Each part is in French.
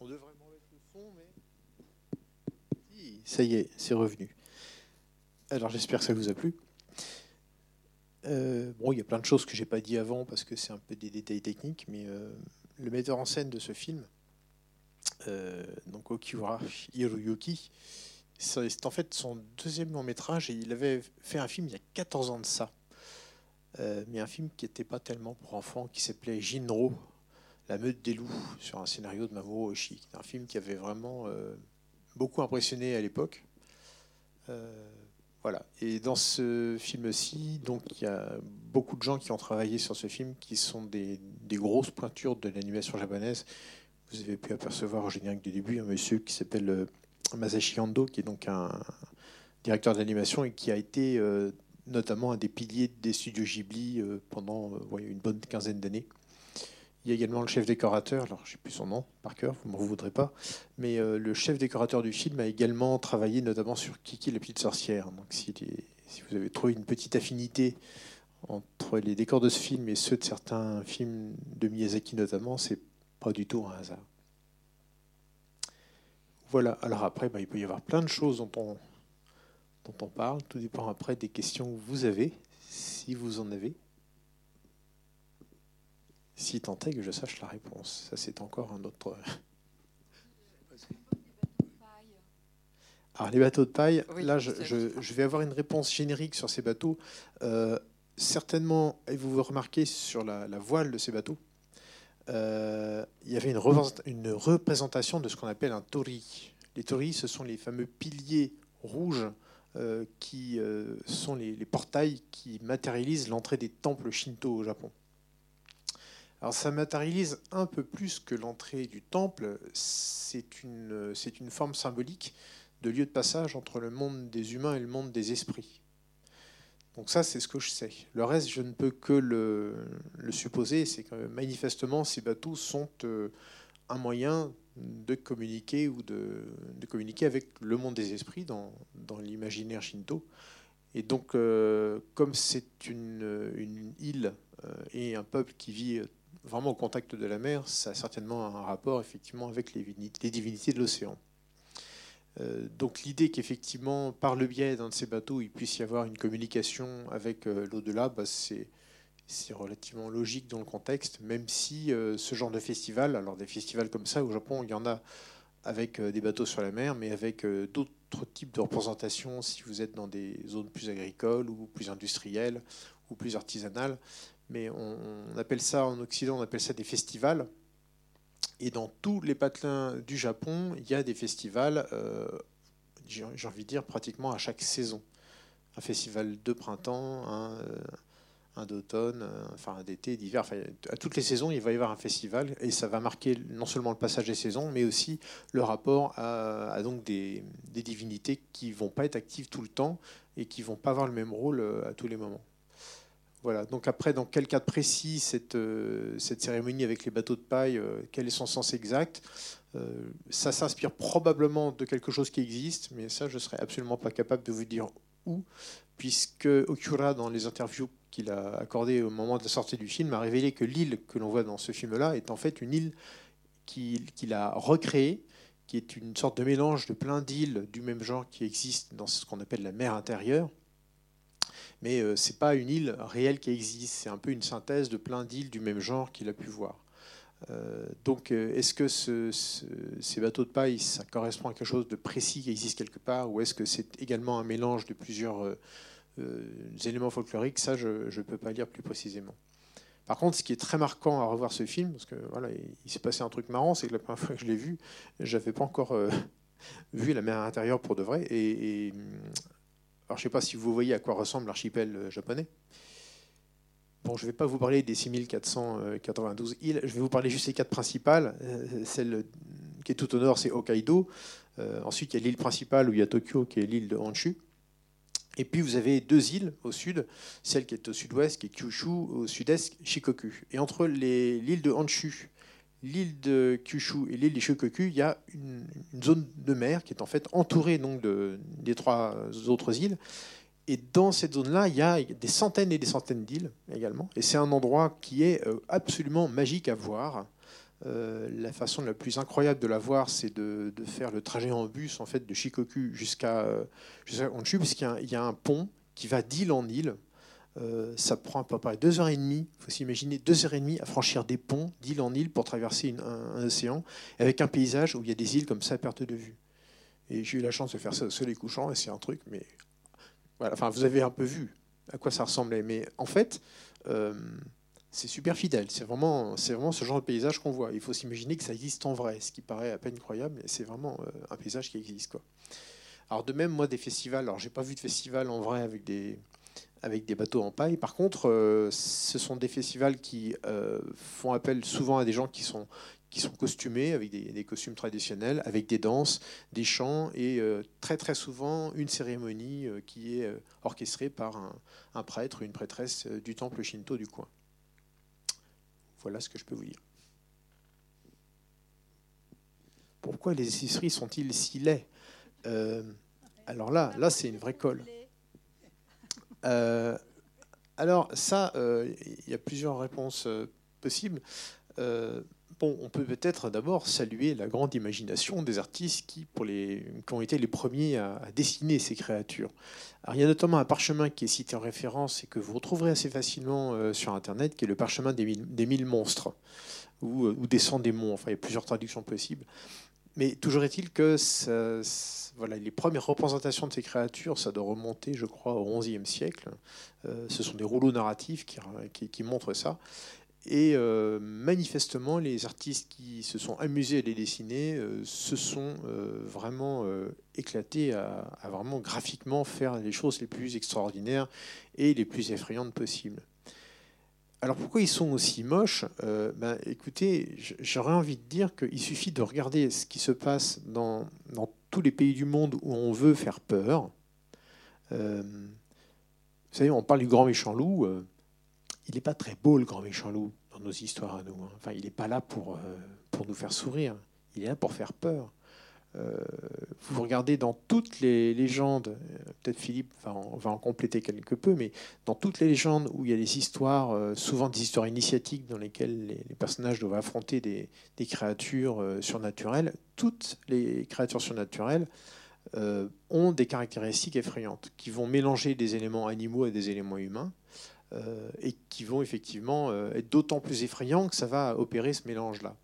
On devrait mettre le son, mais. Ça y est, c'est revenu. Alors j'espère que ça vous a plu. Euh, bon, il y a plein de choses que j'ai pas dit avant parce que c'est un peu des détails techniques, mais euh, le metteur en scène de ce film, euh, donc Okiura Hiroyuki, c'est en fait son deuxième long métrage et il avait fait un film il y a 14 ans de ça. mais un film qui n'était pas tellement pour enfants, qui s'appelait Jinro, La meute des loups, sur un scénario de Mamoru Oshii. Un film qui avait vraiment beaucoup impressionné à l'époque. Voilà. Et dans ce film-ci, donc il y a beaucoup de gens qui ont travaillé sur ce film, qui sont des, grosses pointures de l'animation japonaise. Vous avez pu apercevoir au générique du début un monsieur qui s'appelle euh, Masashi Ando, qui est donc un directeur d'animation et qui a été euh, notamment un des piliers des studios Ghibli euh, pendant une bonne quinzaine d'années. Il y a également le chef décorateur, alors je sais plus son nom par cœur, vous ne m'en voudrez pas, mais euh, le chef décorateur du film a également travaillé notamment sur Kiki la petite sorcière. Donc si, si vous avez trouvé une petite affinité entre les décors de ce film et ceux de certains films de Miyazaki notamment, c'est pas du tout un hasard. Voilà, alors après, bah, il peut y avoir plein de choses dont on, dont on parle, tout dépend après des questions que vous avez, si vous en avez si tant est que je sache la réponse. Ça, c'est encore un autre. Alors, les bateaux de paille, là, je, vais avoir une réponse générique sur ces bateaux. Euh, certainement, et vous vous remarquez sur la, voile de ces bateaux, euh, il y avait une, une, représentation de ce qu'on appelle un tori. Les tori, ce sont les fameux piliers rouges euh, qui sont les, les portails qui matérialisent l'entrée des temples shinto au Japon. Alors ça matérialise un peu plus que l'entrée du temple, c'est une, c'est une forme symbolique de lieu de passage entre le monde des humains et le monde des esprits. Donc ça, c'est ce que je sais. Le reste, je ne peux que le, supposer, c'est que manifestement, ces bateaux sont euh, un moyen de communiquer ou de, communiquer avec le monde des esprits dans, dans l'imaginaire shinto. Et donc, euh, comme c'est une, une île euh, et un peuple qui vit vraiment au contact de la mer, ça a certainement un rapport effectivement avec les, divinités de l'océan. Euh, donc l'idée qu'effectivement, par le biais d'un de ces bateaux, il puisse y avoir une communication avec euh, l'au-delà, bah, c'est relativement logique dans le contexte, même si euh, ce genre de festival, alors des festivals comme ça au Japon, il y en a avec des bateaux sur la mer, mais avec d'autres types de représentations si vous êtes dans des zones plus agricoles ou plus industrielles ou plus artisanales mais on, appelle ça en Occident, on appelle ça des festivals. Et dans tous les patelins du Japon, il y a des festivals, euh, j'ai envie de dire pratiquement à chaque saison. Un festival de printemps, un, euh, d'automne, enfin un d'été, d'hiver. Enfin, à toutes les saisons, il va y avoir un festival et ça va marquer non seulement le passage des saisons, mais aussi le rapport à, donc des, des, divinités qui vont pas être actives tout le temps et qui vont pas avoir le même rôle euh, à tous les moments. Voilà. Donc après, dans quel cadre précis cette, euh, cérémonie avec les bateaux de paille, euh, quel est son sens exact euh, Ça s'inspire probablement de quelque chose qui existe, mais ça, je ne serais absolument pas capable de vous dire où, puisque Okura, dans les interviews qu'il a accordées au moment de la sortie du film, a révélé que l'île que l'on voit dans ce film-là est en fait une île qu'il a recréée, qui est une sorte de mélange de plein d'îles du même genre qui existent dans ce qu'on appelle la mer intérieure mais euh, ce n'est pas une île réelle qui existe, c'est un peu une synthèse de plein d'îles du même genre qu'il a pu voir. Euh, donc, euh, est-ce que ces bateaux de paille, ça correspond à quelque chose de précis qui existe quelque part, ou est-ce que c'est également un mélange de plusieurs éléments folkloriques? Ça, je ne peux pas dire plus précisément. Par contre, ce qui est très marquant à revoir ce film, parce que voilà, il s'est passé un truc marrant, c'est que la première fois que je l'ai vu, j'avais pas encore vu la mer intérieure pour de vrai, et alors, je ne sais pas si vous voyez à quoi ressemble l'archipel euh, japonais. Bon, je ne vais pas vous parler des 6492 îles, je vais vous parler juste des quatre principales. Euh, celle qui est tout au nord, c'est Hokkaido. Euh, ensuite, il y a l'île principale où il y a Tokyo, qui est l'île de Honshu. Et puis, vous avez deux îles au sud, celle qui est au sud-ouest, qui est Kyushu, au sud-est, Shikoku. Et entre l'île de Honshu l'île de Kyushu et l'île de Shikoku, il y a une, zone de mer qui est en fait entourée donc de, des trois autres îles. Et dans cette zone-là, il y a des centaines et des centaines d'îles également. Et c'est un endroit qui est euh, absolument magique à voir. la façon la plus incroyable de la voir, c'est de, faire le trajet en bus en fait de Shikoku jusqu'à jusqu'à Honshu, puisqu'il y, a un pont qui va d'île en île. Ça prend à peu près deux heures et demie. Il faut s'imaginer deux heures et demie à franchir des ponts d'île en île pour traverser un, océan, avec un paysage où il y a des îles comme ça à perte de vue. Et j'ai eu la chance de faire ça au soleil couchant, et c'est un truc, mais voilà. Enfin, vous avez un peu vu à quoi ça ressemblait, mais en fait, euh, c'est super fidèle. C'est vraiment, vraiment ce genre de paysage qu'on voit. Il faut s'imaginer que ça existe en vrai, ce qui paraît à peine croyable, mais c'est vraiment euh, un paysage qui existe, quoi. Alors de même, moi, des festivals. Alors, j'ai pas vu de festival en vrai avec des avec des bateaux en paille. Par contre, euh, ce sont des festivals qui font appel souvent à des gens qui sont qui sont costumés avec des, costumes traditionnels, avec des danses, des chants et euh, très très souvent une cérémonie euh, qui est euh, orchestrée par un, prêtre ou une prêtresse du temple shinto du coin. Voilà ce que je peux vous dire. Pourquoi les épiceries sont-ils si laids? Alors là, là c'est une vraie colle. Alors ça, il y a plusieurs réponses possibles on peut peut-être d'abord saluer la grande imagination des artistes qui, pour les, ont été les premiers à, dessiner ces créatures. il y a notamment un parchemin qui est cité en référence et que vous retrouverez assez facilement euh, sur Internet, qui est le parchemin des mille, monstres, ou, euh, ou des sangs démons. Enfin, il y a plusieurs traductions possibles. Mais toujours est-il que les premières représentations de ces créatures, ça doit remonter, je crois, au XIe siècle. Euh, ce sont des rouleaux narratifs qui montrent ça. Et euh, manifestement, les artistes qui se sont amusés à les dessiner euh, se sont vraiment éclatés à, vraiment graphiquement faire les choses les plus extraordinaires et les plus effrayantes possibles. Alors pourquoi ils sont aussi moches? Ben, Écoutez, j'aurais envie de dire qu'il suffit de regarder ce qui se passe dans, tous les pays du monde où on veut faire peur. vous savez, on parle du grand méchant loup il n'est pas très beau, le grand méchant loup, dans nos histoires à nous. Hein. Enfin, il n'est pas là euh, pour nous faire sourire. Il est là pour faire peur. Euh, vous regardez dans toutes les légendes, euh, peut-être Philippe va en, compléter quelque peu, mais dans toutes les légendes où il y a des histoires, souvent des histoires initiatiques dans lesquelles les, personnages doivent affronter des, créatures surnaturelles, toutes les créatures surnaturelles ont des caractéristiques effrayantes qui vont mélanger des éléments animaux à des éléments humains. Euh, et qui vont effectivement euh, être d'autant plus effrayants que ça va opérer ce mélange-là.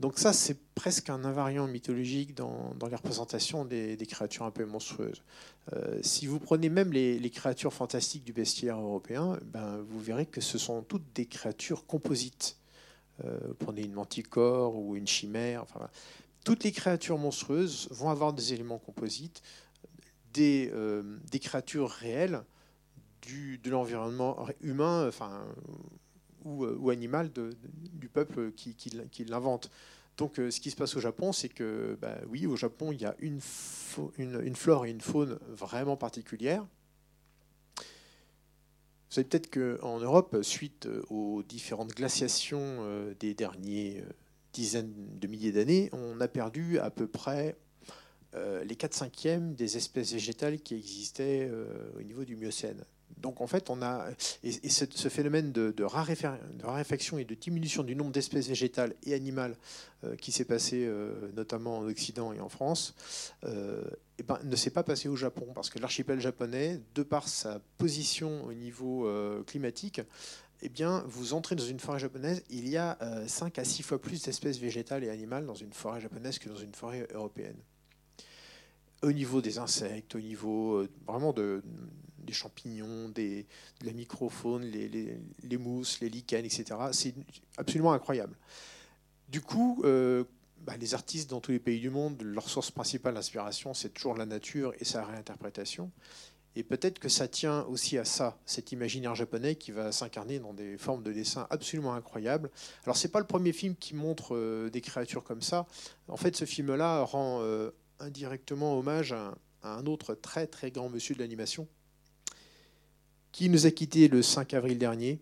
Donc ça, c'est presque un invariant mythologique dans, les représentations des, créatures un peu monstrueuses. Euh, si vous prenez même les, créatures fantastiques du bestiaire européen, ben, vous verrez que ce sont toutes des créatures composites. prenez une manticore ou une chimère. Enfin, toutes les créatures monstrueuses vont avoir des éléments composites, des, des créatures réelles de l'environnement humain enfin, ou, ou animal du peuple qui, l'invente. Donc euh, ce qui se passe au Japon, c'est que bah, oui, au Japon, il y a une, flore et une faune vraiment particulières. Vous savez peut-être qu'en Europe, suite aux différentes glaciations euh, des derniers euh, dizaines de milliers d'années, on a perdu à peu près les 4 cinquièmes des espèces végétales qui existaient au niveau du Miocène. Donc en fait, on a et, ce, phénomène de, raréfaction et de diminution du nombre d'espèces végétales et animales euh, qui s'est passé euh, notamment en Occident et en France, euh, eh ben, ne s'est pas passé au Japon parce que l'archipel japonais, de par sa position au niveau climatique, eh bien, vous entrez dans une forêt japonaise, il y a 5 à 6 fois plus d'espèces végétales et animales dans une forêt japonaise que dans une forêt européenne. Au niveau des insectes, au niveau vraiment de, des champignons, de la microfaune, les, mousses, les lichens, etc. C'est absolument incroyable. Du coup, euh, bah, les artistes dans tous les pays du monde, leur source principale d'inspiration, c'est toujours la nature et sa réinterprétation. Et peut-être que ça tient aussi à ça, cet imaginaire japonais qui va s'incarner dans des formes de dessin absolument incroyables. Alors c'est pas le premier film qui montre euh, des créatures comme ça. En fait, ce film-là rend euh, indirectement hommage à, un autre très très grand monsieur de l'animation, qui nous a quittés le 5 avril dernier.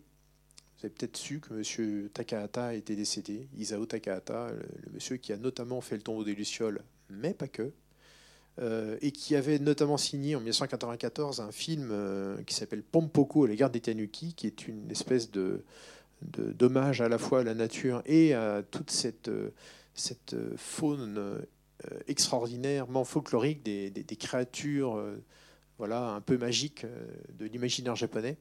Vous avez peut-être su que M. Takahata était décédé, Isao Takahata, le, monsieur qui a notamment fait le tombeau des Lucioles, mais pas que, euh, et qui avait notamment signé en 1994 un film euh, qui s'appelle Pompoko, la garde des Tanuki, qui est une espèce de, d'hommage à la fois à la nature et à toute cette, cette faune extraordinairement folklorique des, créatures voilà, un peu magiques de l'imaginaire japonais.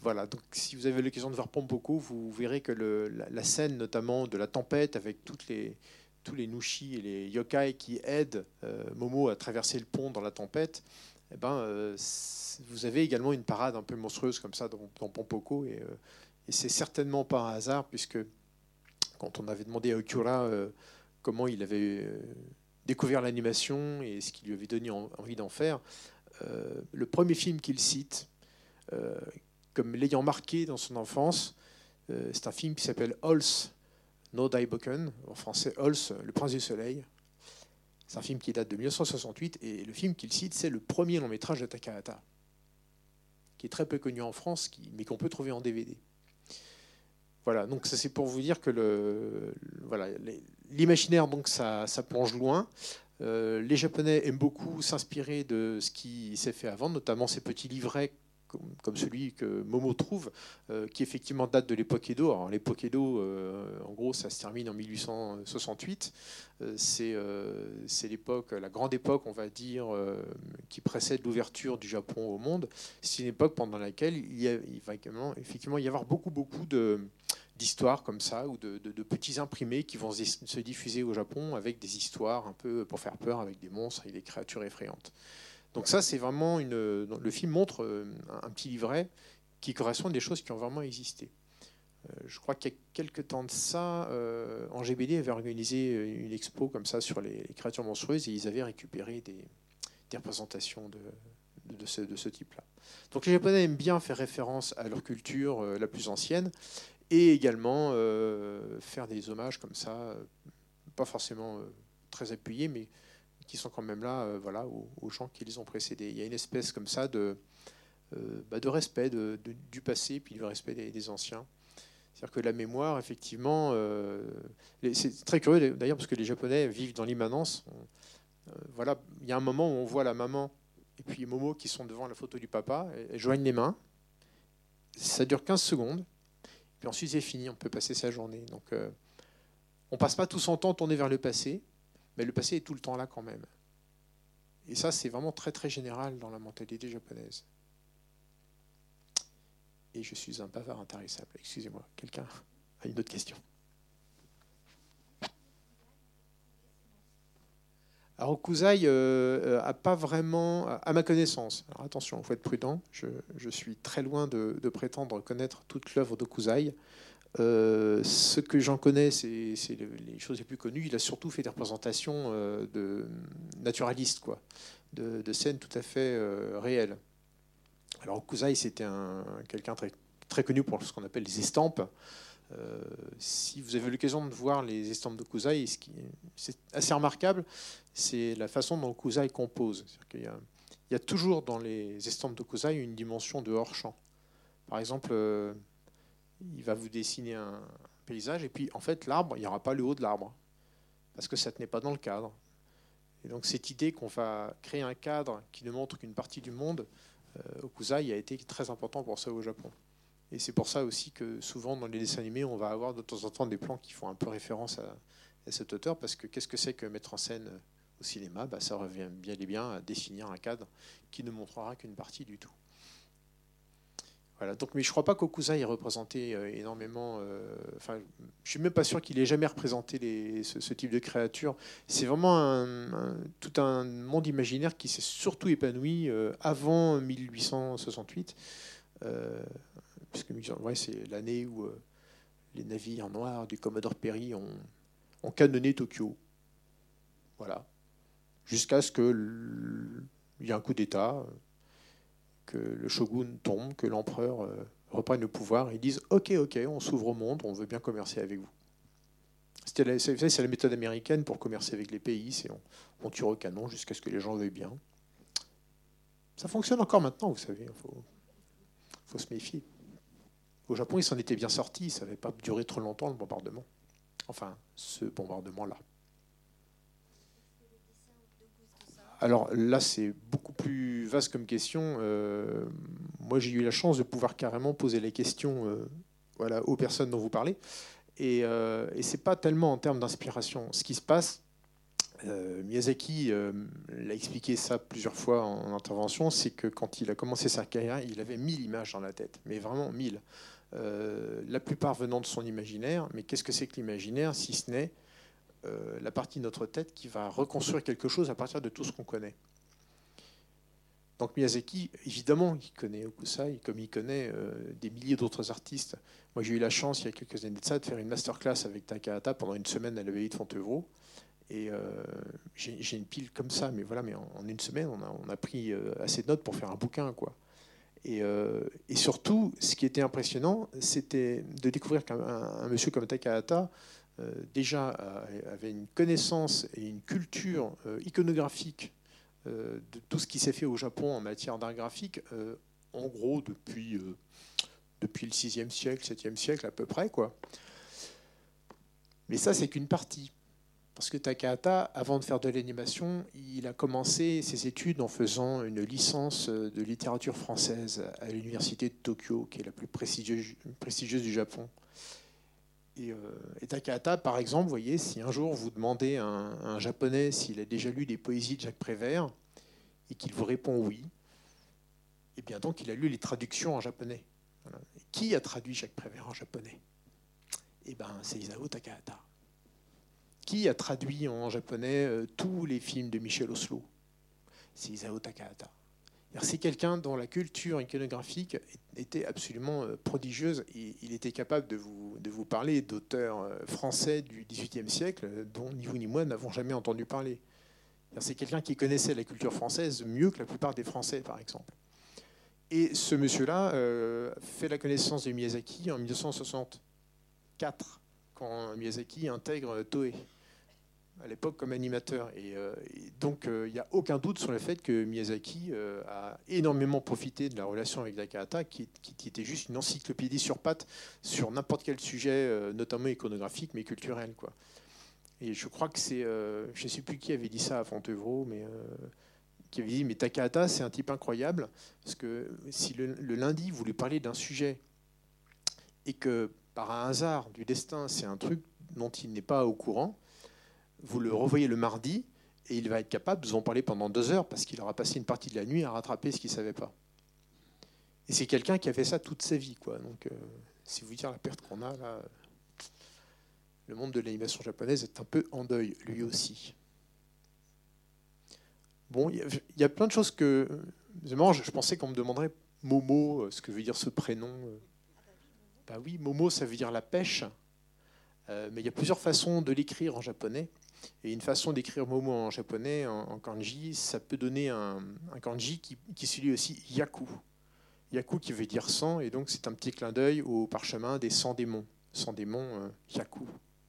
voilà, donc si vous avez l'occasion de voir Pompoko, vous verrez que la, scène notamment de la tempête avec les, tous les nushi et les yokai qui aident Momo à traverser le pont dans la tempête, eh ben, vous avez également une parade un peu monstrueuse comme ça dans, dans Pompoko. Et, euh, et c'est certainement pas un hasard, puisque quand on avait demandé à Okura euh, comment il avait euh, découvert l'animation et ce qui lui avait donné envie d'en faire, le premier film qu'il cite comme l'ayant marqué dans son enfance, c'est un film qui s'appelle Holz No Daiboken, en français Holz, Le Prince du Soleil. C'est un film qui date de 1968 et le film qu'il cite, c'est le premier long métrage de Takahata qui est très peu connu en France, mais qu'on peut trouver en DVD. Voilà, donc ça c'est pour vous dire que le, voilà, l'imaginaire ça, plonge loin. Euh, les Japonais aiment beaucoup s'inspirer de ce qui s'est fait avant, notamment ces petits livrets comme celui que Momo trouve, euh, qui effectivement date de l'époque Edo. Alors l'époque Edo, euh, en gros, ça se termine en 1868. Euh, c'est l'époque, la grande époque, on va dire, qui précède l'ouverture du Japon au monde. C'est une époque pendant laquelle il, va effectivement y avoir beaucoup, beaucoup de d'histoires comme ça, ou de, petits imprimés qui vont se diffuser au Japon avec des histoires un peu pour faire peur, avec des monstres et des créatures effrayantes. Donc ça, c'est vraiment une. Le film montre euh, un petit livret qui correspond à des choses qui ont vraiment existé. Euh, je crois qu'il y a quelques temps de ça, euh, en GBD avait organisé une expo comme ça sur les, créatures monstrueuses et ils avaient récupéré des, représentations de ce, de ce type-là. Donc les Japonais aiment bien faire référence à leur culture la plus ancienne et également faire des hommages comme ça, pas forcément très appuyés, mais qui sont quand même là euh, voilà, aux, gens qui les ont précédés. Il y a une espèce comme ça de, euh, bah, respect du passé, puis du respect des, anciens. C'est-à-dire que la mémoire, effectivement, euh, c'est très curieux d'ailleurs parce que les Japonais vivent dans l'immanence. voilà, il y a un moment où on voit la maman et puis Momo qui sont devant la photo du papa, et, joignent les mains. Ça dure 15 secondes, puis ensuite c'est fini, on peut passer sa journée. Donc on passe pas tout son temps tourné vers le passé, mais le passé est tout le temps là quand même. Et ça, c'est vraiment très très général dans la mentalité japonaise. Et je suis un bavard intarissable. Excusez-moi, quelqu'un a une autre question Alors, Okuzai euh, a pas vraiment, à ma connaissance, alors attention, il faut être prudent, je, suis très loin de, de prétendre connaître toute l'œuvre d'Okuzai. Euh, ce que j'en connais, c'est les choses les plus connues. Il a surtout fait des représentations euh, de naturalistes, quoi, de, scènes tout à fait euh, réelles. Alors Kusai, c'était quelqu'un très, connu pour ce qu'on appelle les estampes. si vous avez l'occasion de voir les estampes de Kusai, c'est assez remarquable, c'est la façon dont Kusai compose. Il y, a, toujours dans les estampes de Kusai une dimension de hors-champ. Par exemple, il va vous dessiner un paysage, et puis en fait, l'arbre, il n'y aura pas le haut de l'arbre, parce que ça ne tenait pas dans le cadre. Et donc cette idée qu'on va créer un cadre qui ne montre qu'une partie du monde, euh, Okuzai a été très important pour ça au Japon. Et c'est pour ça aussi que souvent dans les dessins animés, on va avoir de temps en temps des plans qui font un peu référence à, cet auteur, parce que qu'est-ce que c'est que mettre en scène au cinéma? Bah, Ça revient bien et bien à définir un cadre qui ne montrera qu'une partie du tout. Donc, mais je ne crois pas qu'Okusa ait représenté euh, énormément. Euh, enfin, je suis même pas sûr qu'il ait jamais représenté ce, type de créature. C'est vraiment tout un monde imaginaire qui s'est surtout épanoui euh, avant 1868, puisque ouais, c'est l'année où les navires noirs du Commodore Perry ont canonné Tokyo. Voilà. Jusqu'à ce qu'il y ait un coup d'État que le shogun tombe, que l'empereur euh, reprenne le pouvoir, ils disent Ok, ok, on s'ouvre au monde, on veut bien commercer avec vous. C'est la méthode américaine pour commercer avec les pays, c'est on, tire au canon jusqu'à ce que les gens veuillent bien. Ça fonctionne encore maintenant, vous savez, il faut, faut, se méfier. Au Japon, ils s'en étaient bien sortis, ça n'avait pas duré trop longtemps le bombardement. Enfin, ce bombardement-là. Alors là, c'est beaucoup plus vaste comme question. Euh, moi, j'ai eu la chance de pouvoir carrément poser les questions euh, aux personnes dont vous parlez. Et, et ce n'est pas tellement en termes d'inspiration. Ce qui se passe, Miyazaki l'a expliqué ça plusieurs fois en intervention, c'est que quand il a commencé sa carrière, il avait mille images dans la tête, mais vraiment mille. la plupart venant de son imaginaire. Mais qu'est-ce que c'est que l'imaginaire si ce n'est euh, la partie de notre tête qui va reconstruire quelque chose à partir de tout ce qu'on connaît. Donc Miyazaki, évidemment, il connaît Okusai, comme il connaît euh, des milliers d'autres artistes. Moi, j'ai eu la chance, il y a quelques années de ça, de faire une masterclass avec Takahata pendant une semaine à l'abbaye de Fontevraud. Et euh, j'ai une pile comme ça, mais voilà, mais en, une semaine, on a, pris assez de notes pour faire un bouquin, quoi. Et, surtout, ce qui était impressionnant, c'était de découvrir qu'un monsieur comme Takahata déjà avait une connaissance et une culture euh, iconographique euh, de tout ce qui s'est fait au Japon en matière d'art graphique, en gros depuis, depuis le 6e siècle, 7e siècle à peu près. Quoi. Mais ça, c'est qu'une partie. Parce que Takahata, avant de faire de l'animation, il a commencé ses études en faisant une licence de littérature française à l'université de Tokyo, qui est la plus prestigieuse du Japon. Et, euh, Takahata, par exemple, vous voyez, si un jour vous demandez à un, japonais s'il a déjà lu des poésies de Jacques Prévert et qu'il vous répond oui, et eh bien donc il a lu les traductions en japonais. Qui a traduit Jacques Prévert en japonais? Eh bien, c'est Isao Takahata. Qui a traduit en japonais euh, tous les films de Michel Oslo C'est Isao Takahata. C'est quelqu'un dont la culture iconographique était absolument euh, prodigieuse. Il était capable de vous, de vous parler d'auteurs euh, français du XVIIIe siècle dont ni vous ni moi n'avons jamais entendu parler. C'est quelqu'un qui connaissait la culture française mieux que la plupart des Français, par exemple. Et ce monsieur-là euh, fait la connaissance de Miyazaki en 1964, quand Miyazaki intègre Toei à l'époque comme animateur. Et, euh, donc, euh, il n'y a aucun doute sur le fait que Miyazaki euh, a énormément profité de la relation avec Takahata, qui, était juste une encyclopédie sur pattes sur n'importe quel sujet, notamment iconographique, mais culturel. Quoi. Et je crois que c'est, je ne sais plus qui avait dit ça à Fontevraud, mais qui avait dit, mais Takahata, c'est un type incroyable, parce que si le, le lundi, vous lui parlez d'un sujet, et que par un hasard du destin, c'est un truc dont il n'est pas au courant, vous le revoyez le mardi et il va être capable de vous en parler pendant deux heures parce qu'il aura passé une partie de la nuit à rattraper ce qu'il ne savait pas. Et c'est quelqu'un qui a fait ça toute sa vie. Quoi. Donc, euh, si vous dire la perte qu'on a, là, le monde de l'animation japonaise est un peu en deuil, lui aussi. Bon, il y, a plein de choses que. je, pensais qu'on me demanderait Momo, euh, ce que veut dire ce prénom. Bah oui, Momo, ça veut dire la pêche. Euh, mais il y a plusieurs façons de l'écrire en japonais. Et une façon d'écrire Momo en japonais, en, kanji, ça peut donner un, kanji qui, qui se lit aussi yaku. Yaku qui veut dire 100, et donc c'est un petit clin d'œil au parchemin des 100 démons. 100 démons, euh, yaku.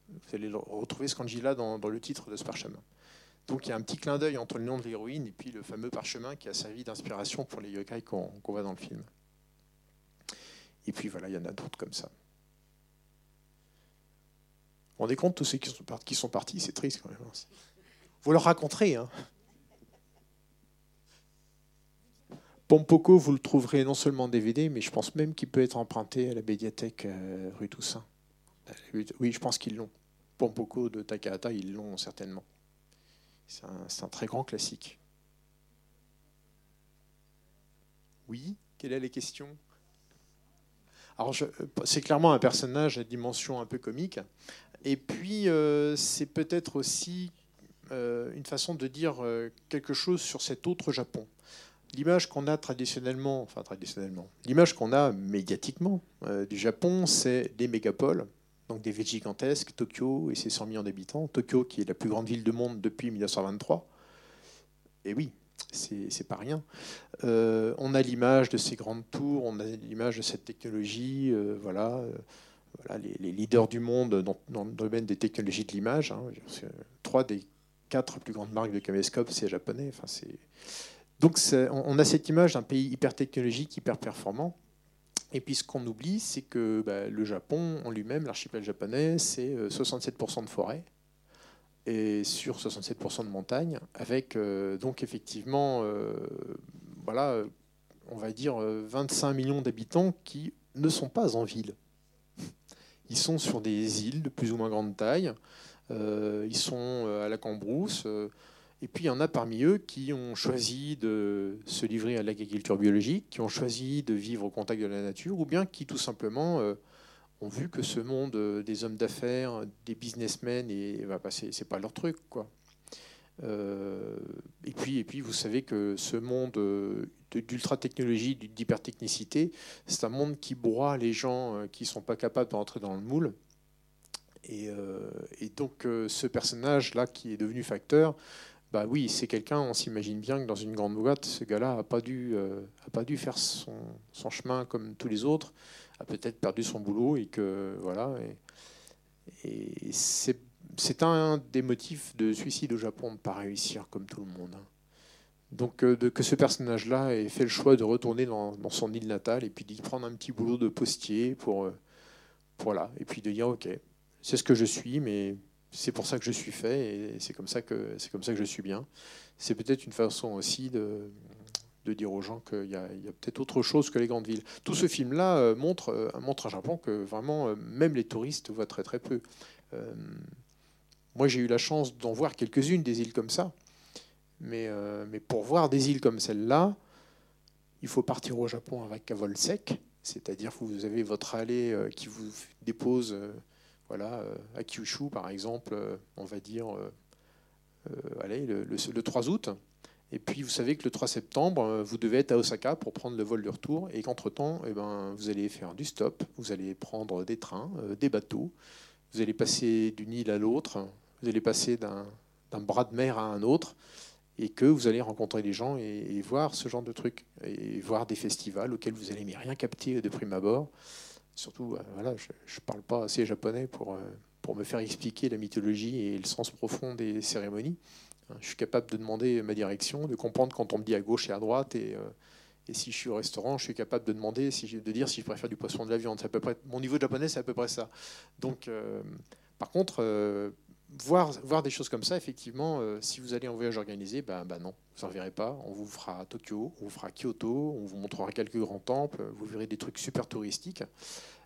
Vous allez retrouver ce kanji-là dans, le titre de ce parchemin. Donc il y a un petit clin d'œil entre le nom de l'héroïne et puis le fameux parchemin qui a servi d'inspiration pour les yokai qu'on voit dans le film. Et puis voilà, il y en a d'autres comme ça. Vous rendez compte, tous ceux qui sont, partis, c'est triste quand même. Hein. Vous leur raconterez. Hein. Pompoko, vous le trouverez non seulement en DVD, mais je pense même qu'il peut être emprunté à la médiathèque euh, rue Toussaint. Oui, je pense qu'ils l'ont. Pompoko de Takahata, ils l'ont certainement. C'est un, très grand classique. Oui, quelle est la question? Alors, c'est clairement un personnage à dimension un peu comique. Et puis, euh, c'est peut-être aussi euh, une façon de dire euh, quelque chose sur cet autre Japon. L'image qu'on a traditionnellement, enfin traditionnellement, l'image qu'on a médiatiquement du Japon, c'est des mégapoles, donc des villes gigantesques, Tokyo et ses 100 millions d'habitants. Tokyo qui est la plus grande ville du monde depuis 1923. Et oui, c'est pas rien. on a l'image de ces grandes tours, on a l'image de cette technologie, voilà les, leaders du monde dans, le domaine des technologies de l'image. Hein, trois des quatre plus grandes marques de caméscope, c'est japonais. Donc on a cette image d'un pays hyper technologique, hyper performant. Et puis ce qu'on oublie, c'est que bah, le Japon en lui-même, l'archipel japonais, c'est 67% euh, de forêt et sur 67% de montagne, avec euh, donc effectivement, euh, on va dire 25 millions d'habitants qui ne sont pas en ville Ils sont sur des îles de plus ou moins grande taille. ils sont à la cambrousse. Et puis il y en a parmi eux qui ont choisi de se livrer à l'agriculture biologique, qui ont choisi de vivre au contact de la nature, ou bien qui tout simplement euh, ont vu que ce monde euh, des hommes d'affaires, des businessmen, et bah, c'est pas leur truc, quoi. Euh, et puis, et puis, vous savez que ce monde d'ultra technologie, d'hypertechnicité, c'est un monde qui broie les gens qui sont pas capables d'entrer dans le moule. Et, donc, ce personnage-là, qui est devenu facteur, bah oui, c'est quelqu'un, on s'imagine bien que dans une grande boîte, ce gars-là n'a pas, dû, euh, pas dû faire son, chemin comme tous les autres, a peut-être perdu son boulot et que voilà. Et, c'est un des motifs de suicide au Japon de ne pas réussir comme tout le monde. Hein. Donc euh, que ce personnage-là ait fait le choix de retourner dans, son île natale et puis d'y prendre un petit boulot de postier pour, euh, voilà, et puis de dire ok, c'est ce que je suis, mais c'est pour ça que je suis fait et c'est comme ça que c'est je suis bien. C'est peut-être une façon aussi de, dire aux gens qu'il y a, peut-être autre chose que les grandes villes. Tout ce film-là euh, montre, euh, à Japon que vraiment, euh, même les touristes voient très très peu. Moi, j'ai eu la chance d'en voir quelques-unes des îles comme ça. Mais, mais pour voir des îles comme celle-là, il faut partir au Japon avec un vol sec. C'est-à-dire que vous avez votre allée qui vous dépose voilà, euh, à Kyushu, par exemple, euh, on va dire euh, allez, le, 3 août. Et puis vous savez que le 3 septembre, vous devez être à Osaka pour prendre le vol de retour et qu'entre-temps, eh ben, vous allez faire du stop, vous allez prendre des trains, des bateaux, vous allez passer d'une île à l'autre, vous allez passer d'un bras de mer à un autre et que vous allez rencontrer des gens et, voir ce genre de trucs, et voir des festivals auxquels vous n'allez rien capter de prime abord. Surtout, euh, voilà, je ne parle pas assez japonais pour, euh, pour me faire expliquer la mythologie et le sens profond des cérémonies. Hein, je suis capable de demander ma direction, de comprendre quand on me dit à gauche et à droite. Et, euh, si je suis au restaurant, je suis capable de demander, si, de dire si je préfère du poisson ou de la viande. À peu près, mon niveau japonais, c'est à peu près ça. Donc, par contre, voir, des choses comme ça, effectivement, euh, si vous allez en voyage organisé, ben, non, vous n'en verrez pas. On vous fera Tokyo, on vous fera Kyoto, on vous montrera quelques grands temples, vous verrez des trucs super touristiques.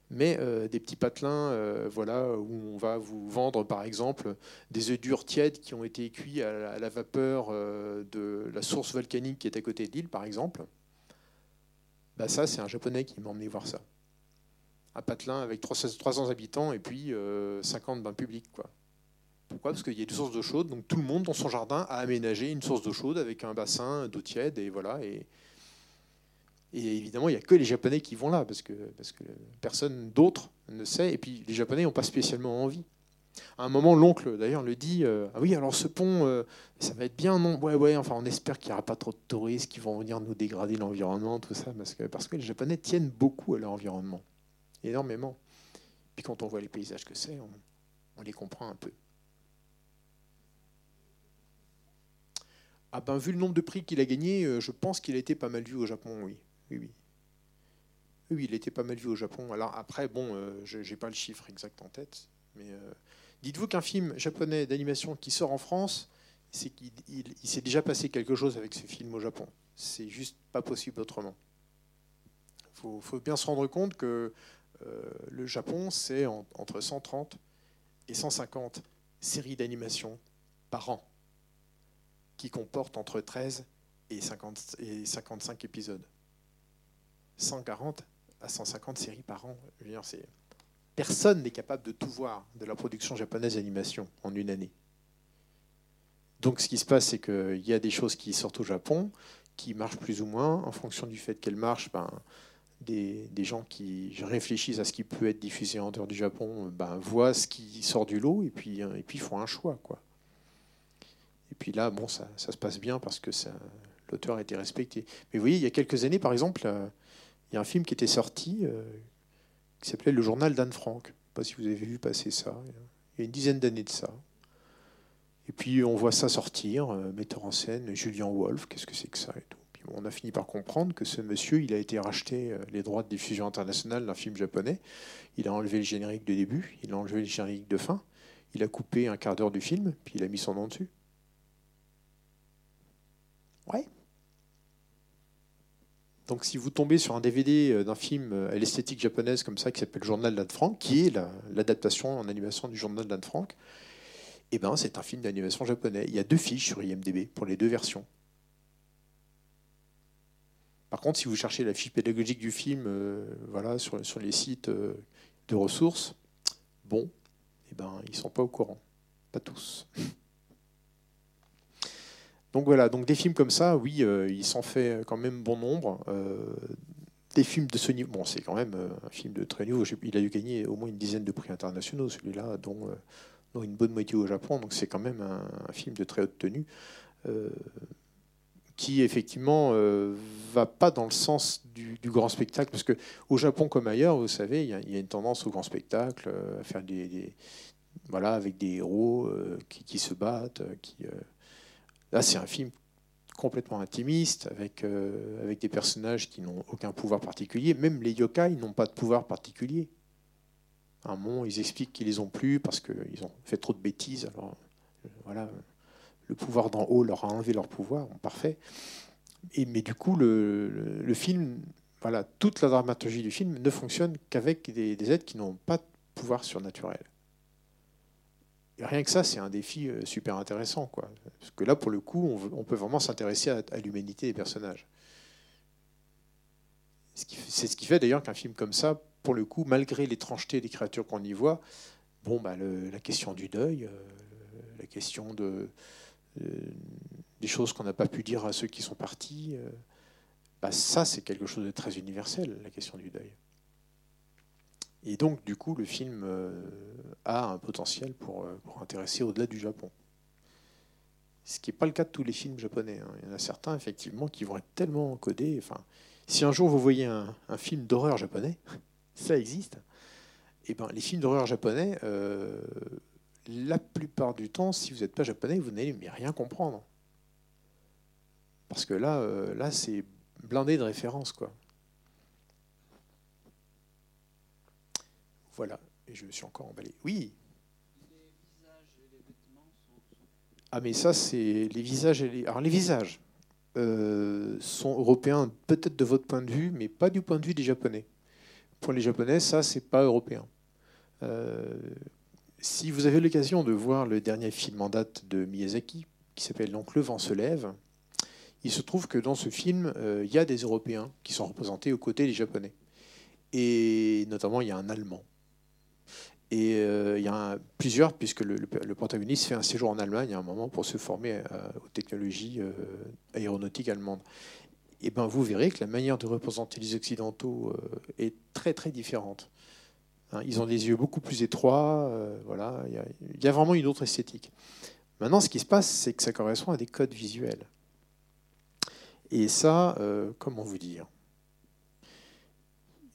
Mais euh, des petits patelins, euh, voilà, où on va vous vendre par exemple des œufs durs tièdes qui ont été cuits à la, vapeur de la source volcanique qui est à côté de l'île, par exemple. Ben ça, c'est un japonais qui m'a emmené voir ça. Un patelin avec 300 habitants et puis 50 bains publics, quoi. Pourquoi? Parce qu'il y a des sources d'eau chaude, donc tout le monde dans son jardin a aménagé une source d'eau chaude avec un bassin d'eau tiède, et voilà. Et, évidemment, il n'y a que les Japonais qui vont là, parce que, parce que personne d'autre ne sait, et puis les Japonais n'ont pas spécialement envie. À un moment, l'oncle, d'ailleurs, le dit euh, Ah oui, alors ce pont, euh, ça va être bien, non? Ouais, ouais, enfin, on espère qu'il n'y aura pas trop de touristes qui vont venir nous dégrader l'environnement, tout ça, parce que, parce que les Japonais tiennent beaucoup à leur environnement, énormément. Puis quand on voit les paysages que c'est, on les comprend un peu. Ah ben, vu le nombre de prix qu'il a gagné, euh, je pense qu'il a été pas mal vu au Japon, oui. Oui, oui. Oui, il était pas mal vu au Japon. Alors après, bon, euh, je n'ai pas le chiffre exact en tête, mais euh, dites-vous qu'un film japonais d'animation qui sort en France, c'est qu'il il, s'est déjà passé quelque chose avec ce film au Japon. C'est juste pas possible autrement. Il faut, bien se rendre compte que le Japon, c'est entre 130 et 150 séries d'animation par an qui comporte entre 13 et, 50, et 55 épisodes. 140 à 150 séries par an. Personne n'est capable de tout voir de la production japonaise d'animation en une année. Donc ce qui se passe, c'est qu'il y a des choses qui sortent au Japon, qui marchent plus ou moins. En fonction du fait qu'elles marchent, ben, des, des, gens qui réfléchissent à ce qui peut être diffusé en dehors du Japon ben, voient ce qui sort du lot et puis, et puis font un choix. Quoi. Et puis là, bon, ça, se passe bien parce que l'auteur a été respecté. Mais vous voyez, il y a quelques années, par exemple, euh, il y a un film qui était sorti euh, qui s'appelait Le journal d'Anne Frank. Je ne sais pas si vous avez vu passer ça. Il y a une dizaine d'années de ça. Et puis on voit ça sortir, euh, metteur en scène Julien Wolf, qu'est-ce que c'est que ça et tout. Puis on a fini par comprendre que ce monsieur, il a été racheté les droits de diffusion internationale d'un film japonais. Il a enlevé le générique de début, il a enlevé le générique de fin, il a coupé un quart d'heure du film, puis il a mis son nom dessus. Ouais. Donc si vous tombez sur un DVD d'un film à l'esthétique japonaise comme ça, qui s'appelle Journal d'Anne Frank, qui est l'adaptation en animation du Journal d'Anne Frank, eh ben, c'est un film d'animation japonais. Il y a deux fiches sur IMDB pour les deux versions. Par contre, si vous cherchez la fiche pédagogique du film voilà, sur, sur les sites de ressources, bon, eh ben, ils ne sont pas au courant. Pas tous. Donc voilà, donc des films comme ça, oui, euh, il s'en fait quand même bon nombre. Euh, des films de ce niveau, bon, c'est quand même euh, un film de très niveau. Il a dû gagner au moins une dizaine de prix internationaux, celui-là, dont, une bonne moitié au Japon. Donc c'est quand même un, film de très haute tenue qui effectivement va pas dans le sens du, grand spectacle, parce que au Japon comme ailleurs, vous savez, il y, a, une tendance au grand spectacle, à faire des, voilà, avec des héros qui, qui, se battent, qui Là, c'est un film complètement intimiste, avec, euh, avec des personnages qui n'ont aucun pouvoir particulier. Même les yokai n'ont pas de pouvoir particulier. À un moment, ils expliquent qu'ils les ont plus parce qu'ils ont fait trop de bêtises. Alors, euh, voilà, le pouvoir d'en haut leur a enlevé leur pouvoir. parfait. Et, mais du coup, le, le, film, voilà, toute la dramaturgie du film ne fonctionne qu'avec des, des êtres qui n'ont pas de pouvoir surnaturel rien que ça, c'est un défi euh, super intéressant. Quoi. Parce que là, pour le coup, on, peut vraiment s'intéresser à, l'humanité des personnages. C'est ce qui fait d'ailleurs qu'un film comme ça, pour le coup, malgré l'étrangeté des créatures qu'on y voit, bon, bah, la question du deuil, euh, la question euh, des choses qu'on n'a pas pu dire à ceux qui sont partis, bah, ça, c'est quelque chose de très universel, la question du deuil. Et donc, du coup, le film euh, a un potentiel pour, euh, pour intéresser au-delà du Japon. Ce qui n'est pas le cas de tous les films japonais. Hein. Il y en a certains, effectivement, qui vont être tellement codés. Enfin, si un jour vous voyez un, film d'horreur japonais, ça existe. Et eh ben, les films d'horreur japonais, euh, la plupart du temps, si vous n'êtes pas japonais, vous n'allez rien comprendre. Parce que là, là c'est blindé de références, quoi. Voilà, et je me suis encore emballé. Oui. Ah mais ça c'est les visages et les... Alors les visages euh, sont européens peut-être de votre point de vue, mais pas du point de vue des Japonais. Pour les Japonais, ça c'est pas européen. Euh, si vous avez l'occasion de voir le dernier film en date de Miyazaki, qui s'appelle Donc le vent se lève, il se trouve que dans ce film, euh, il y a des Européens qui sont représentés aux côtés des Japonais. Et notamment, il y a un Allemand et euh, il y a plusieurs, puisque le, protagoniste fait un séjour en Allemagne à un moment pour se former euh, aux technologies euh, aéronautiques allemandes. Et ben vous verrez que la manière de représenter les Occidentaux est très très différente. Hein, ils ont des yeux beaucoup plus étroits, voilà, il y, a vraiment une autre esthétique. Maintenant, ce qui se passe, c'est que ça correspond à des codes visuels. Et ça, comment vous dire?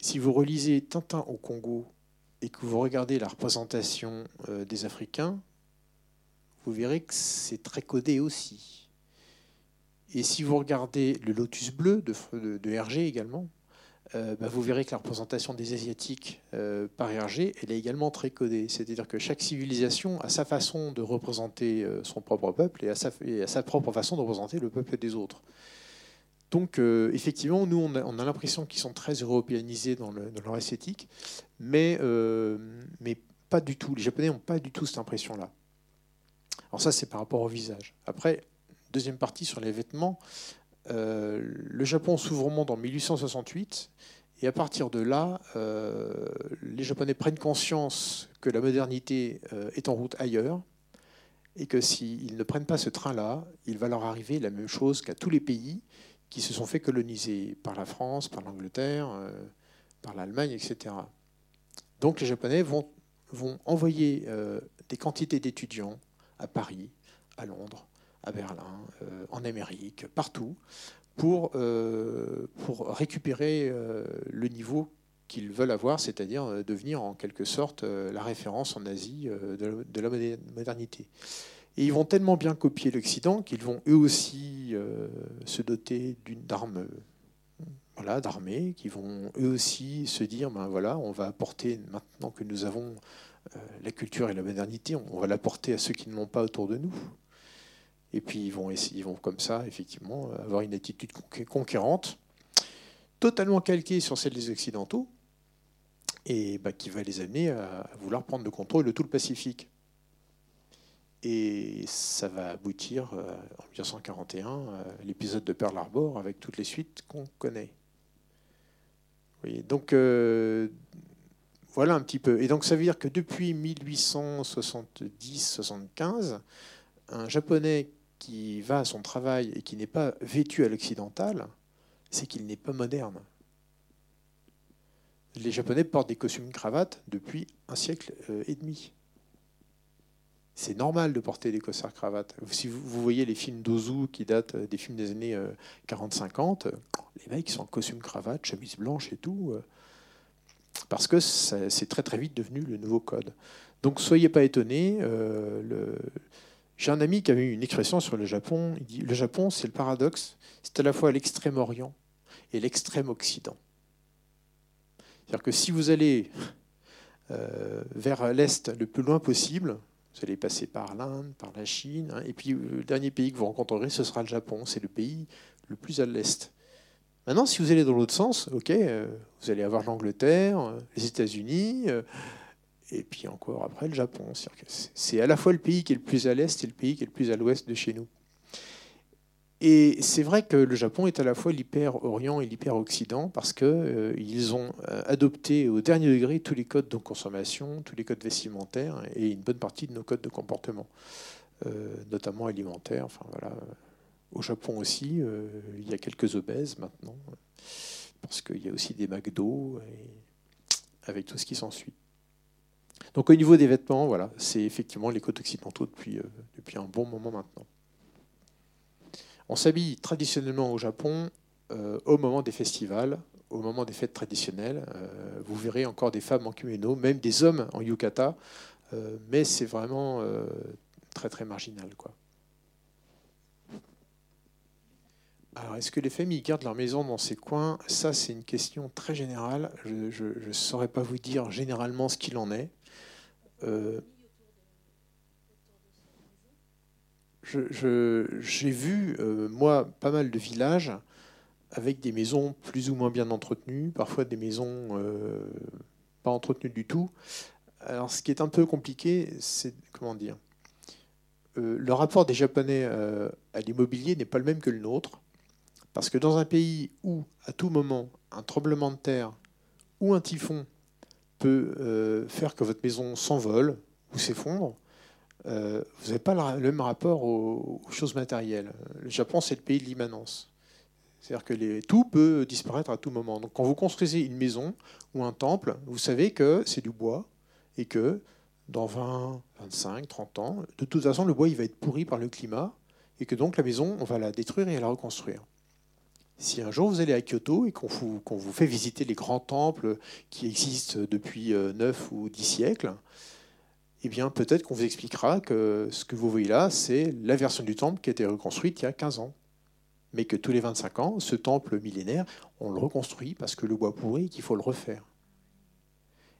Si vous relisez Tintin au Congo et que vous regardez la représentation euh, des Africains, vous verrez que c'est très codé aussi. Et si vous regardez le lotus bleu de, de, Hergé également, euh, bah, vous verrez que la représentation des Asiatiques euh, par Hergé, elle est également très codée. C'est-à-dire que chaque civilisation a sa façon de représenter son propre peuple et a, et a sa propre façon de représenter le peuple des autres. Donc, euh, effectivement, nous, on a, l'impression qu'ils sont très européanisés dans, leur esthétique, mais, euh, mais pas du tout. Les Japonais n'ont pas du tout cette impression-là. Alors ça, c'est par rapport au visage. Après, deuxième partie sur les vêtements. Euh, le Japon s'ouvre au monde en 1868, et à partir de là, les Japonais prennent conscience que la modernité est en route ailleurs, et que s'ils ne prennent pas ce train-là, il va leur arriver la même chose qu'à tous les pays, qui se sont fait coloniser par la France, par l'Angleterre, euh, par l'Allemagne, etc. Donc les Japonais vont, vont envoyer euh, des quantités d'étudiants à Paris, à Londres, à Berlin, euh, en Amérique, partout, pour, pour récupérer le niveau qu'ils veulent avoir, c'est-à-dire devenir en quelque sorte la référence en Asie de la modernité. Et ils vont tellement bien copier l'Occident qu'ils vont eux aussi euh, se doter d'une arme, voilà, d'armée, qui vont eux aussi se dire, ben voilà, on va apporter maintenant que nous avons euh, la culture et la modernité, on va l'apporter à ceux qui ne l'ont pas autour de nous. Et puis ils vont, ils vont comme ça, effectivement, avoir une attitude conquérante. totalement calquée sur celle des Occidentaux, et bah, qui va les amener à vouloir prendre le contrôle de tout le Pacifique. Et ça va aboutir euh, en 1941 à euh, l'épisode de Pearl Harbor avec toutes les suites qu'on connaît. donc euh, voilà un petit peu. Et donc ça veut dire que depuis 1870-75, un Japonais qui va à son travail et qui n'est pas vêtu à l'occidental, c'est qu'il n'est pas moderne. Les Japonais portent des costumes cravates depuis un siècle et demi c'est normal de porter des costards cravates. Si vous, voyez les films d'Ozu qui datent des films des années 40-50, euh, les mecs sont en costume cravate, chemise blanche et tout, euh, parce que c'est très très vite devenu le nouveau code. Donc soyez pas étonnés. Euh, j'ai un ami qui avait une expression sur le Japon. Il dit le Japon, c'est le paradoxe. C'est à la fois l'extrême Orient et l'extrême Occident. C'est-à-dire que si vous allez vers l'est le plus loin possible, vous allez passer par l'Inde, par la Chine, hein, et puis euh, le dernier pays que vous rencontrerez, ce sera le Japon. C'est le pays le plus à l'est. Maintenant, si vous allez dans l'autre sens, ok, euh, vous allez avoir l'Angleterre, euh, les États-Unis, et puis encore après le Japon. C'est à la fois le pays qui est le plus à l'est et le pays qui est le plus à l'ouest de chez nous. Et c'est vrai que le Japon est à la fois l'hyper-Orient et l'hyper-Occident parce qu'ils euh, ont euh, adopté au dernier degré tous les codes de consommation, tous les codes vestimentaires et une bonne partie de nos codes de comportement, euh, notamment alimentaires. Enfin, voilà. Au Japon aussi, il y a quelques obèses maintenant parce qu'il y a aussi des McDo et avec tout ce qui s'ensuit. Donc au niveau des vêtements, voilà, c'est effectivement les codes occidentaux depuis, depuis un bon moment maintenant. On s'habille traditionnellement au Japon euh, au moment des festivals, au moment des fêtes traditionnelles. Euh, vous verrez encore des femmes en kimono, même des hommes en yukata, euh, mais c'est vraiment très très marginal. Alors, est-ce que les familles gardent leur maison dans ces coins Ça, c'est une question très générale. Je ne saurais pas vous dire généralement ce qu'il en est j'ai vu, euh, moi, pas mal de villages avec des maisons plus ou moins bien entretenues, parfois des maisons euh, pas entretenues du tout. Alors, ce qui est un peu compliqué, c'est comment dire euh, Le rapport des Japonais à l'immobilier n'est pas le même que le nôtre, parce que dans un pays où, à tout moment, un tremblement de terre ou un typhon peut faire que votre maison s'envole ou s'effondre, euh, vous n'avez pas le même rapport aux, choses matérielles. Le Japon, c'est le pays de l'immanence. C'est-à-dire que tout peut disparaître à tout moment. Donc quand vous construisez une maison ou un temple, vous savez que c'est du bois et que dans 20, 25, 30 ans, de toute façon, le bois il va être pourri par le climat et que donc la maison, on va la détruire et la reconstruire. Si un jour vous allez à Kyoto et qu'on vous, vous, fait visiter les grands temples qui existent depuis 9 euh, ou 10 siècles, eh bien peut-être qu'on vous expliquera que ce que vous voyez là, c'est la version du temple qui a été reconstruite il y a 15 ans. Mais que tous les 25 ans, ce temple millénaire, on le reconstruit parce que le bois pourri qu'il faut le refaire.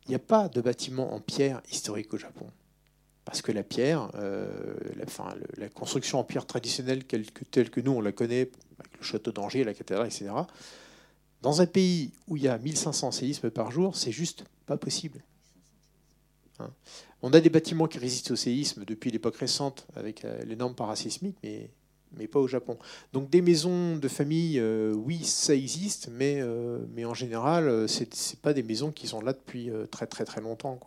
Il n'y a pas de bâtiment en pierre historique au Japon. Parce que la pierre, euh, la, construction en pierre traditionnelle telle que, nous on la connaît, avec le château d'Angers, la cathédrale, etc., dans un pays où il y a 1500 séismes par jour, c'est juste pas possible. Hein. On a des bâtiments qui résistent au séisme depuis l'époque récente avec euh, les normes parasismiques, mais, pas au Japon. Donc des maisons de famille, euh, oui, ça existe, mais, euh, en général, ce n'est pas des maisons qui sont là depuis très très très longtemps.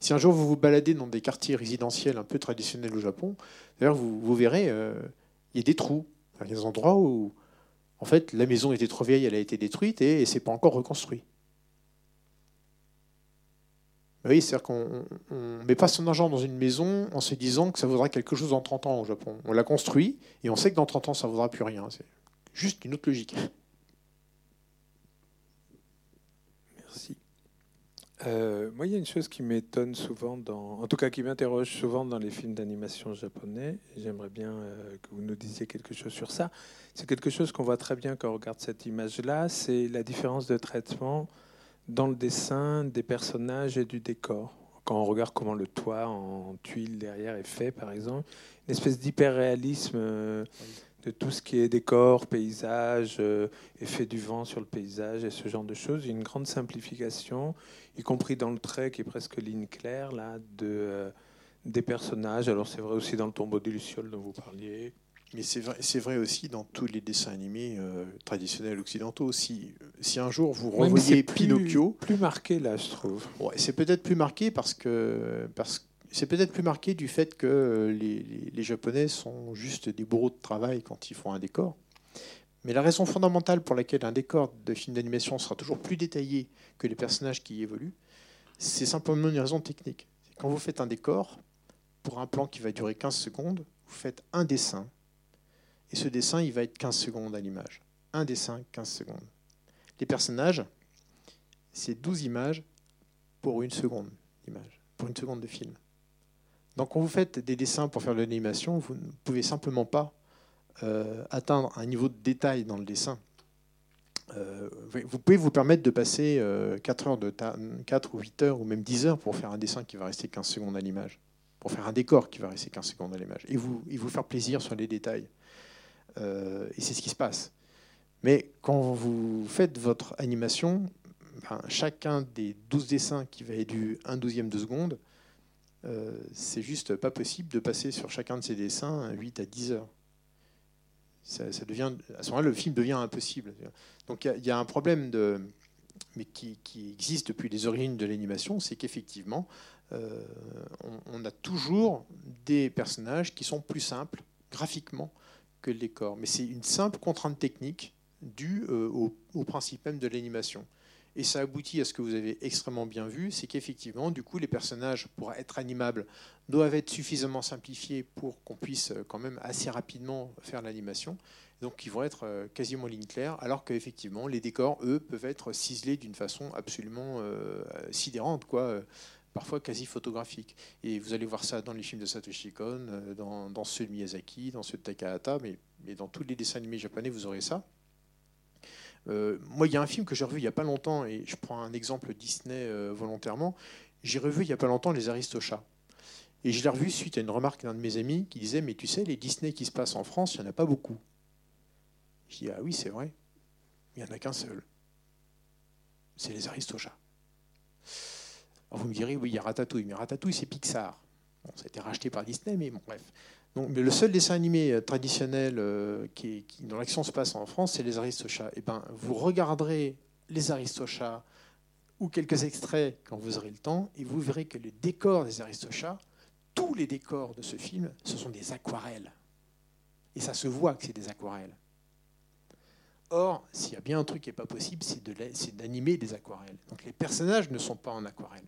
Si un jour vous vous baladez dans des quartiers résidentiels un peu traditionnels au Japon, d'ailleurs vous, vous verrez, il y a des trous. Il y a des endroits où, en fait, la maison était trop vieille, elle a été détruite et, et c'est pas encore reconstruit. Oui, c'est-à-dire qu'on ne met pas son argent dans une maison en se disant que ça vaudra quelque chose dans 30 ans au Japon. On la construit et on sait que dans 30 ans, ça ne vaudra plus rien. C'est juste une autre logique. Merci. Euh, moi, il y a une chose qui m'étonne souvent, dans, en tout cas qui m'interroge souvent dans les films d'animation japonais. J'aimerais bien euh, que vous nous disiez quelque chose sur ça. C'est quelque chose qu'on voit très bien quand on regarde cette image-là, c'est la différence de traitement dans le dessin des personnages et du décor. Quand on regarde comment le toit en tuile derrière est fait, par exemple, une espèce d'hyper-réalisme euh, de tout ce qui est décor, paysage, euh, effet du vent sur le paysage et ce genre de choses. Une grande simplification, y compris dans le trait qui est presque ligne claire là, de, euh, des personnages. Alors c'est vrai aussi dans le tombeau de Luciole dont vous parliez. Mais c'est vrai, c'est vrai aussi dans tous les dessins animés euh, traditionnels occidentaux. Si, si un jour vous revoyez Pinocchio, plus marqué là, je trouve. c'est peut-être plus marqué parce que parce c'est peut-être plus marqué du fait que euh, les, les, Japonais sont juste des bourreaux de travail quand ils font un décor. Mais la raison fondamentale pour laquelle un décor de film d'animation sera toujours plus détaillé que les personnages qui y évoluent, c'est simplement une raison technique. Quand vous faites un décor, pour un plan qui va durer 15 secondes, vous faites un dessin et ce dessin, il va être 15 secondes à l'image. Un dessin, 15 secondes. Les personnages, c'est 12 images pour une seconde d'image, pour une seconde de film. Donc quand vous faites des dessins pour faire de l'animation, vous ne pouvez simplement pas euh, atteindre un niveau de détail dans le dessin. Euh, vous pouvez vous permettre de passer 4, euh, heures de 4 ou 8 heures ou même 10 heures pour faire un dessin qui va rester 15 secondes à l'image, pour faire un décor qui va rester 15 secondes à l'image, et vous, et vous faire plaisir sur les détails. Euh, et c'est ce qui se passe. Mais quand vous faites votre animation, ben, chacun des 12 dessins qui va être du 1 douzième de seconde, euh, c'est juste pas possible de passer sur chacun de ces dessins 8 à 10 heures. Ça, devient, à ce moment-là, le film devient impossible. Donc il y, a un problème de, mais qui, existe depuis les origines de l'animation, c'est qu'effectivement, euh, on, a toujours des personnages qui sont plus simples graphiquement que le décor. Mais c'est une simple contrainte technique due euh, au, principe même de l'animation. Et ça aboutit à ce que vous avez extrêmement bien vu, c'est qu'effectivement, du coup, les personnages, pour être animables, doivent être suffisamment simplifiés pour qu'on puisse euh, quand même assez rapidement faire l'animation. Donc, ils vont être euh, quasiment ligne claire, alors qu'effectivement, les décors, eux, peuvent être ciselés d'une façon absolument sidérante. Quoi parfois quasi photographique. Et vous allez voir ça dans les films de Satoshi Kon, euh, dans, ceux de Miyazaki, dans ceux de Takahata, mais, dans tous les dessins animés japonais, vous aurez ça. Euh, moi, il y a un film que j'ai revu il n'y a pas longtemps, et je prends un exemple Disney euh, volontairement. J'ai revu il n'y a pas longtemps Les Aristochats. Et je l'ai revu suite à une remarque d'un de mes amis qui disait Mais tu sais, les Disney qui se passent en France, il n'y en a pas beaucoup. Je dis Ah oui, c'est vrai. Il n'y en a qu'un seul. C'est les Aristochats vous me direz, oui, il y a Ratatouille, mais Ratatouille, c'est Pixar. Bon, ça a été racheté par Disney, mais bon, bref. Donc, mais le seul dessin animé euh, traditionnel euh, qui, dont l'action se passe en France, c'est les Aristochats. Et eh ben, vous regarderez les Aristochats ou quelques extraits quand vous aurez le temps, et vous verrez que les décors des Aristochats, tous les décors de ce film, ce sont des aquarelles. Et ça se voit que c'est des aquarelles. Or, s'il y a bien un truc qui n'est pas possible, c'est d'animer des aquarelles. Donc les personnages ne sont pas en aquarelle.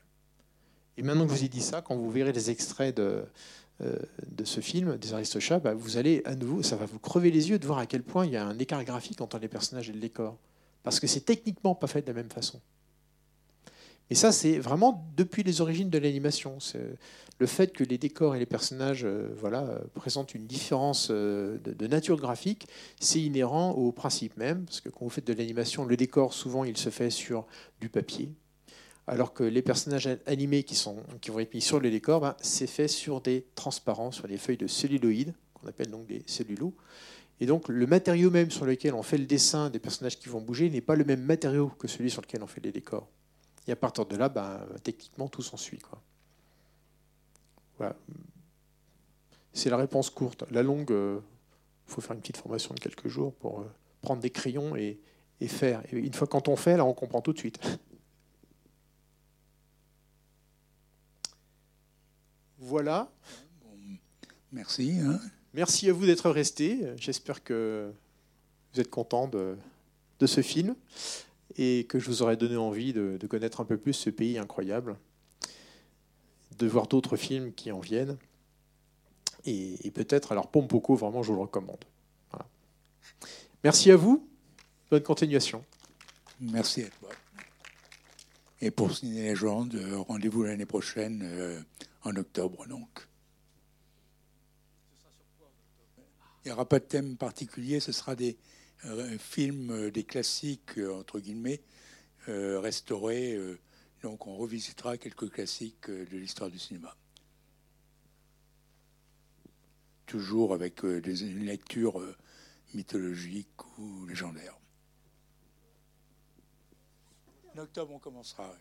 Et maintenant que je vous ai dit ça, quand vous verrez les extraits de, euh, de ce film, des Aristochats, bah, vous allez à nouveau, ça va vous crever les yeux de voir à quel point il y a un écart graphique entre les personnages et le décor. Parce que c'est techniquement pas fait de la même façon. Et ça, c'est vraiment depuis les origines de l'animation. Le fait que les décors et les personnages euh, voilà, présentent une différence euh, de, de nature graphique, c'est inhérent au principe même. Parce que quand vous faites de l'animation, le décor, souvent, il se fait sur du papier, alors que les personnages animés qui, vont être mis sur le décor, ben, c'est fait sur des transparents, sur des feuilles de celluloïdes, qu'on appelle donc des cellulos. Et donc le matériau même sur lequel on fait le dessin des personnages qui vont bouger n'est pas le même matériau que celui sur lequel on fait les décors. Et à partir de là, ben, techniquement, tout s'ensuit. Voilà. C'est la réponse courte. La longue, il euh, faut faire une petite formation de quelques jours pour euh, prendre des crayons et, faire. Une fois quand on fait, là, on comprend tout de suite. Voilà. merci. Hein. Merci à vous d'être restés. J'espère que vous êtes content de, ce film et que je vous aurai donné envie de, connaître un peu plus ce pays incroyable, de voir d'autres films qui en viennent. Et, peut-être, alors Pompoko, vraiment, je vous le recommande. Merci à vous. Bonne continuation. Merci à toi. Et pour Ciné Légende, euh, rendez-vous l'année prochaine. Euh, en octobre donc. Il n'y aura pas de thème particulier, ce sera des euh, films, euh, des classiques, euh, entre guillemets, restaurés. donc on revisitera quelques classiques de l'histoire du cinéma. Toujours avec des, une lecture mythologiques ou légendaires. En octobre, on commencera.